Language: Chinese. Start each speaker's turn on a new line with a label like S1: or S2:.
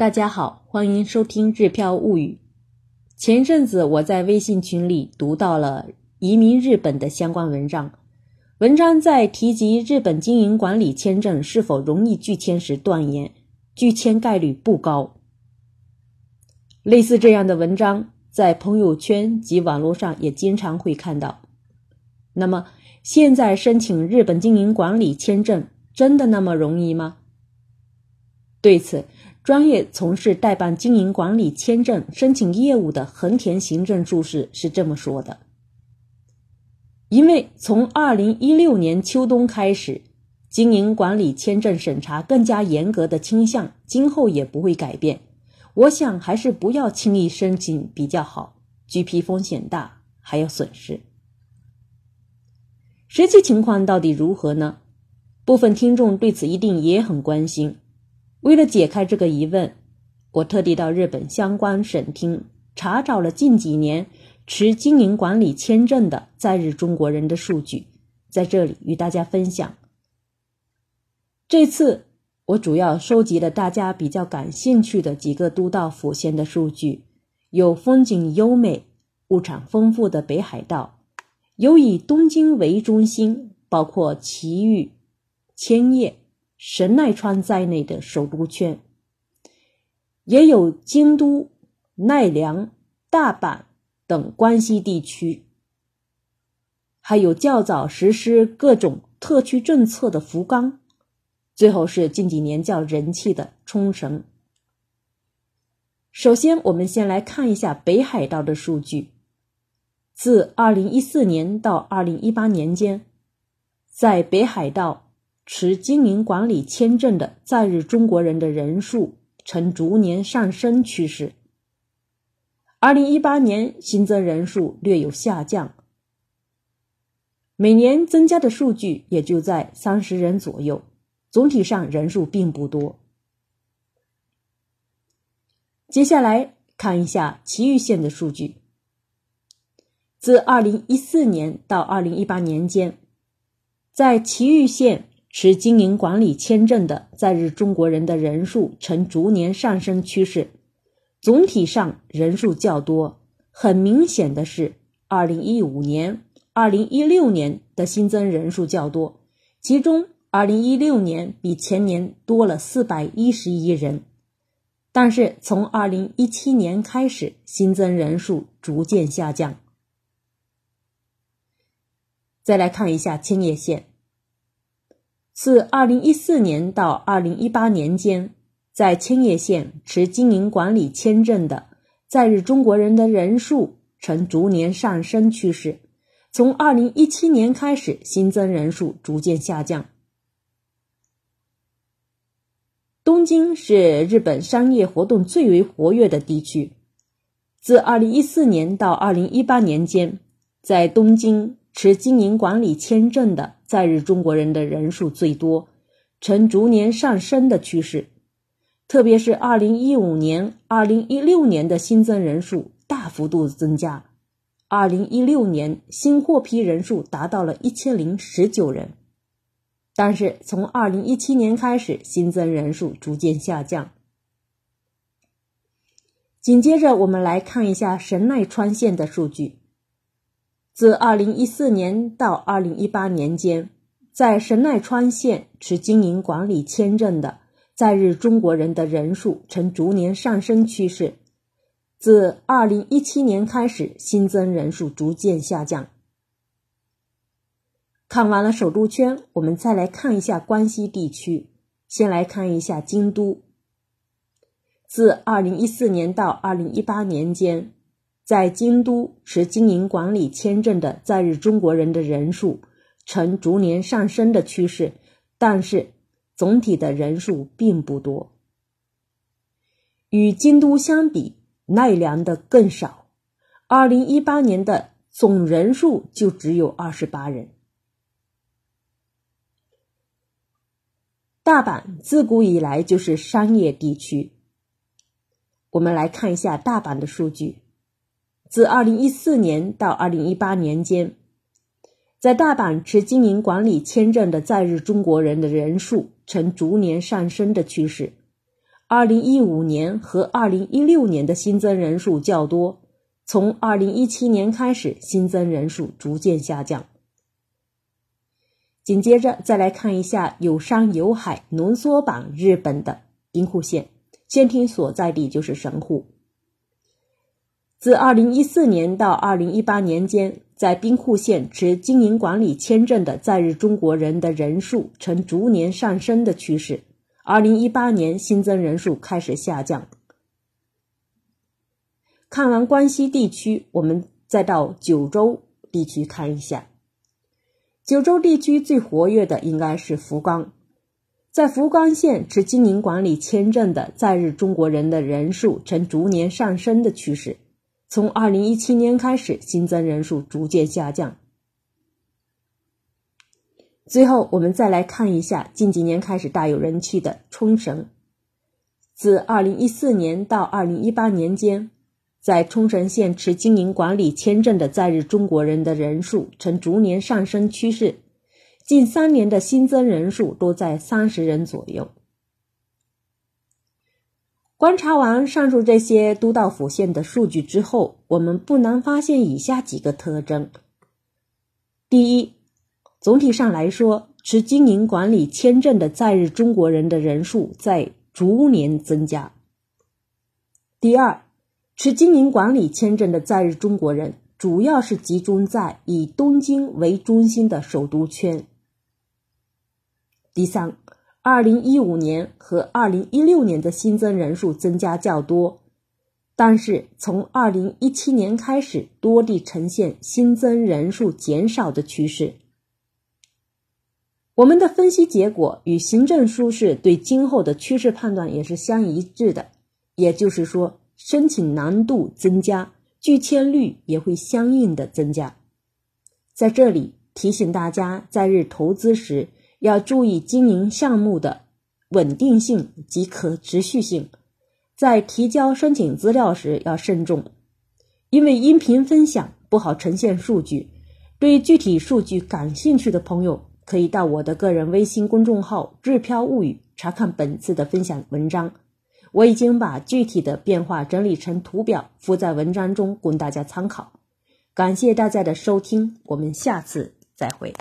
S1: 大家好，欢迎收听《日漂物语》。前阵子我在微信群里读到了移民日本的相关文章，文章在提及日本经营管理签证是否容易拒签时断言，拒签概率不高。类似这样的文章在朋友圈及网络上也经常会看到。那么，现在申请日本经营管理签证真的那么容易吗？对此，专业从事代办经营管理签证申请业务的横田行政助士是这么说的：“因为从二零一六年秋冬开始，经营管理签证审查更加严格的倾向，今后也不会改变。我想还是不要轻易申请比较好，拒批风险大，还有损失。实际情况到底如何呢？部分听众对此一定也很关心。”为了解开这个疑问，我特地到日本相关省厅查找了近几年持经营管理签证的在日中国人的数据，在这里与大家分享。这次我主要收集了大家比较感兴趣的几个都道府县的数据，有风景优美、物产丰富的北海道，有以东京为中心，包括埼玉、千叶。神奈川在内的首都圈，也有京都、奈良、大阪等关西地区，还有较早实施各种特区政策的福冈，最后是近几年较人气的冲绳。首先，我们先来看一下北海道的数据，自二零一四年到二零一八年间，在北海道。持经营管理签证的在日中国人的人数呈逐年上升趋势。二零一八年新增人数略有下降，每年增加的数据也就在三十人左右，总体上人数并不多。接下来看一下埼玉县的数据，自二零一四年到二零一八年间，在埼玉县。持经营管理签证的在日中国人的人数呈逐年上升趋势，总体上人数较多。很明显的是，二零一五年、二零一六年的新增人数较多，其中二零一六年比前年多了四百一十一人。但是从二零一七年开始，新增人数逐渐下降。再来看一下千叶县。自二零一四年到二零一八年间，在千叶县持经营管理签证的在日中国人的人数呈逐年上升趋势。从二零一七年开始，新增人数逐渐下降。东京是日本商业活动最为活跃的地区。自二零一四年到二零一八年间，在东京。持经营管理签证的在日中国人的人数最多，呈逐年上升的趋势。特别是2015年、2016年的新增人数大幅度增加。2016年新获批人数达到了一千零十九人，但是从2017年开始，新增人数逐渐下降。紧接着，我们来看一下神奈川县的数据。自2014年到2018年间，在神奈川县持经营管理签证的在日中国人的人数呈逐年上升趋势。自2017年开始，新增人数逐渐下降。看完了首都圈，我们再来看一下关西地区。先来看一下京都。自2014年到2018年间。在京都持经营管理签证的在日中国人的人数呈逐年上升的趋势，但是总体的人数并不多。与京都相比，奈良的更少，二零一八年的总人数就只有二十八人。大阪自古以来就是商业地区，我们来看一下大阪的数据。自2014年到2018年间，在大阪持经营管理签证的在日中国人的人数呈逐年上升的趋势。2015年和2016年的新增人数较多，从2017年开始，新增人数逐渐下降。紧接着再来看一下有山有海、浓缩版日本的兵库县，县厅所在地就是神户。自2014年到2018年间，在兵库县持经营管理签证的在日中国人的人数呈逐年上升的趋势。2018年新增人数开始下降。看完关西地区，我们再到九州地区看一下。九州地区最活跃的应该是福冈，在福冈县持经营管理签证的在日中国人的人数呈逐年上升的趋势。从二零一七年开始，新增人数逐渐下降。最后，我们再来看一下近几年开始大有人气的冲绳。自二零一四年到二零一八年间，在冲绳县持经营管理签证的在日中国人的人数呈逐年上升趋势，近三年的新增人数都在三十人左右。观察完上述这些都道府县的数据之后，我们不难发现以下几个特征：第一，总体上来说，持经营管理签证的在日中国人的人数在逐年增加；第二，持经营管理签证的在日中国人主要是集中在以东京为中心的首都圈；第三。二零一五年和二零一六年的新增人数增加较多，但是从二零一七年开始，多地呈现新增人数减少的趋势。我们的分析结果与行政书士对今后的趋势判断也是相一致的，也就是说，申请难度增加，拒签率也会相应的增加。在这里提醒大家，在日投资时。要注意经营项目的稳定性及可持续性，在提交申请资料时要慎重，因为音频分享不好呈现数据。对具体数据感兴趣的朋友，可以到我的个人微信公众号“日飘物语”查看本次的分享文章。我已经把具体的变化整理成图表附在文章中，供大家参考。感谢大家的收听，我们下次再会。